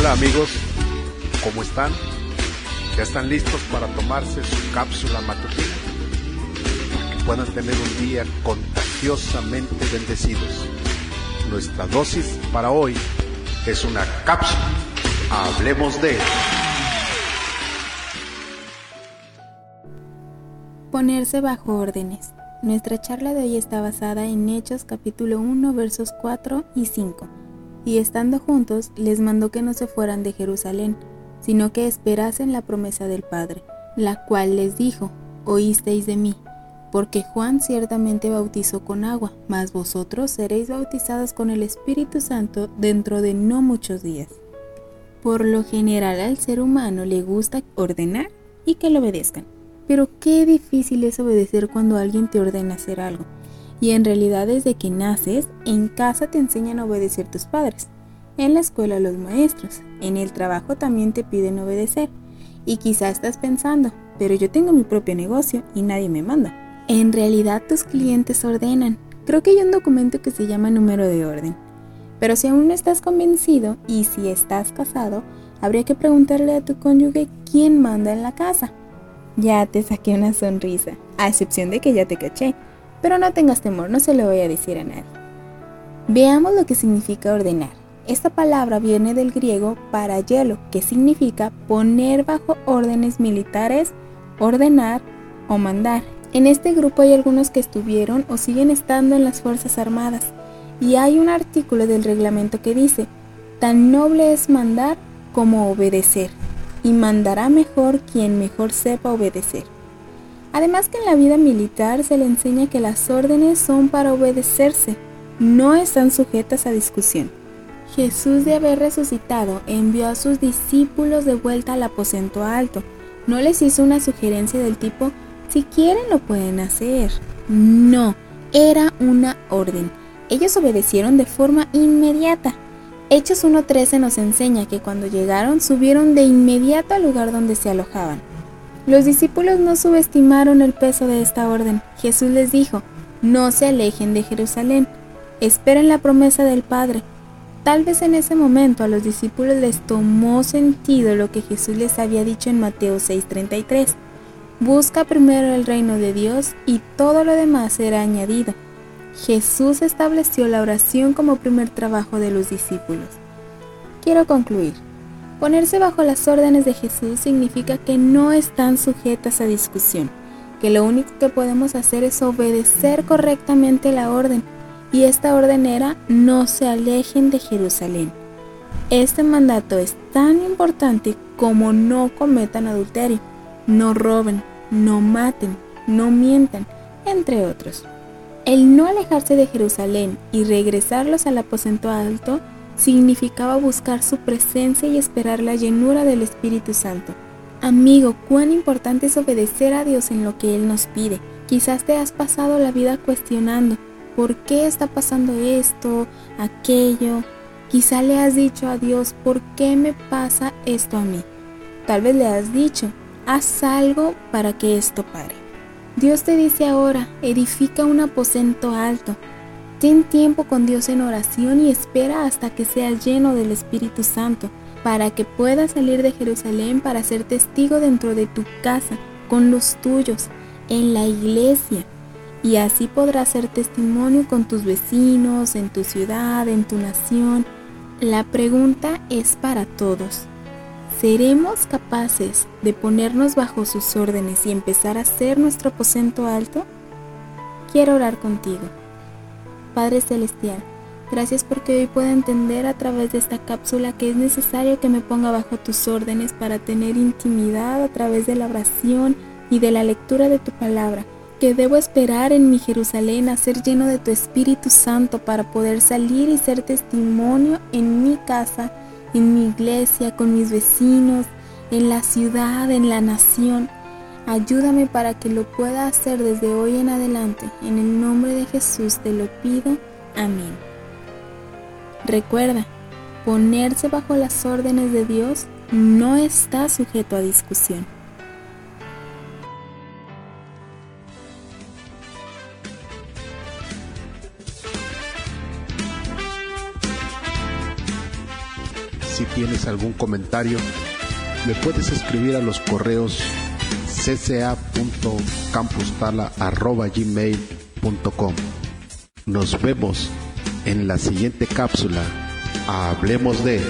Hola amigos, ¿cómo están? ¿Ya están listos para tomarse su cápsula matutina? Para que puedan tener un día contagiosamente bendecidos. Nuestra dosis para hoy es una cápsula. Hablemos de... Ponerse bajo órdenes. Nuestra charla de hoy está basada en Hechos capítulo 1 versos 4 y 5 y estando juntos les mandó que no se fueran de Jerusalén, sino que esperasen la promesa del Padre, la cual les dijo, oísteis de mí, porque Juan ciertamente bautizó con agua, mas vosotros seréis bautizados con el Espíritu Santo dentro de no muchos días. Por lo general al ser humano le gusta ordenar y que le obedezcan, pero qué difícil es obedecer cuando alguien te ordena hacer algo y en realidad desde que naces, en casa te enseñan a obedecer tus padres, en la escuela los maestros, en el trabajo también te piden obedecer. Y quizá estás pensando, pero yo tengo mi propio negocio y nadie me manda. En realidad tus clientes ordenan. Creo que hay un documento que se llama número de orden. Pero si aún no estás convencido y si estás casado, habría que preguntarle a tu cónyuge quién manda en la casa. Ya te saqué una sonrisa, a excepción de que ya te caché. Pero no tengas temor, no se lo voy a decir a nadie. Veamos lo que significa ordenar. Esta palabra viene del griego para hielo, que significa poner bajo órdenes militares, ordenar o mandar. En este grupo hay algunos que estuvieron o siguen estando en las Fuerzas Armadas, y hay un artículo del reglamento que dice, tan noble es mandar como obedecer, y mandará mejor quien mejor sepa obedecer. Además que en la vida militar se le enseña que las órdenes son para obedecerse, no están sujetas a discusión. Jesús de haber resucitado envió a sus discípulos de vuelta al aposento alto. No les hizo una sugerencia del tipo, si quieren lo pueden hacer. No, era una orden. Ellos obedecieron de forma inmediata. Hechos 1.13 nos enseña que cuando llegaron subieron de inmediato al lugar donde se alojaban. Los discípulos no subestimaron el peso de esta orden. Jesús les dijo, no se alejen de Jerusalén, esperen la promesa del Padre. Tal vez en ese momento a los discípulos les tomó sentido lo que Jesús les había dicho en Mateo 6:33. Busca primero el reino de Dios y todo lo demás será añadido. Jesús estableció la oración como primer trabajo de los discípulos. Quiero concluir. Ponerse bajo las órdenes de Jesús significa que no están sujetas a discusión, que lo único que podemos hacer es obedecer correctamente la orden, y esta orden era no se alejen de Jerusalén. Este mandato es tan importante como no cometan adulterio, no roben, no maten, no mientan, entre otros. El no alejarse de Jerusalén y regresarlos al aposento alto significaba buscar su presencia y esperar la llenura del Espíritu Santo. Amigo, cuán importante es obedecer a Dios en lo que Él nos pide. Quizás te has pasado la vida cuestionando, ¿por qué está pasando esto, aquello? Quizá le has dicho a Dios, ¿por qué me pasa esto a mí? Tal vez le has dicho, haz algo para que esto pare. Dios te dice ahora, edifica un aposento alto, Ten tiempo con Dios en oración y espera hasta que seas lleno del Espíritu Santo, para que puedas salir de Jerusalén para ser testigo dentro de tu casa, con los tuyos, en la iglesia. Y así podrás ser testimonio con tus vecinos, en tu ciudad, en tu nación. La pregunta es para todos. ¿Seremos capaces de ponernos bajo sus órdenes y empezar a ser nuestro aposento alto? Quiero orar contigo. Padre Celestial, gracias porque hoy puedo entender a través de esta cápsula que es necesario que me ponga bajo tus órdenes para tener intimidad a través de la oración y de la lectura de tu palabra, que debo esperar en mi Jerusalén a ser lleno de tu Espíritu Santo para poder salir y ser testimonio en mi casa, en mi iglesia, con mis vecinos, en la ciudad, en la nación Ayúdame para que lo pueda hacer desde hoy en adelante. En el nombre de Jesús te lo pido. Amén. Recuerda, ponerse bajo las órdenes de Dios no está sujeto a discusión. Si tienes algún comentario, me puedes escribir a los correos cca.campustala.gmail.com Nos vemos en la siguiente cápsula. Hablemos de...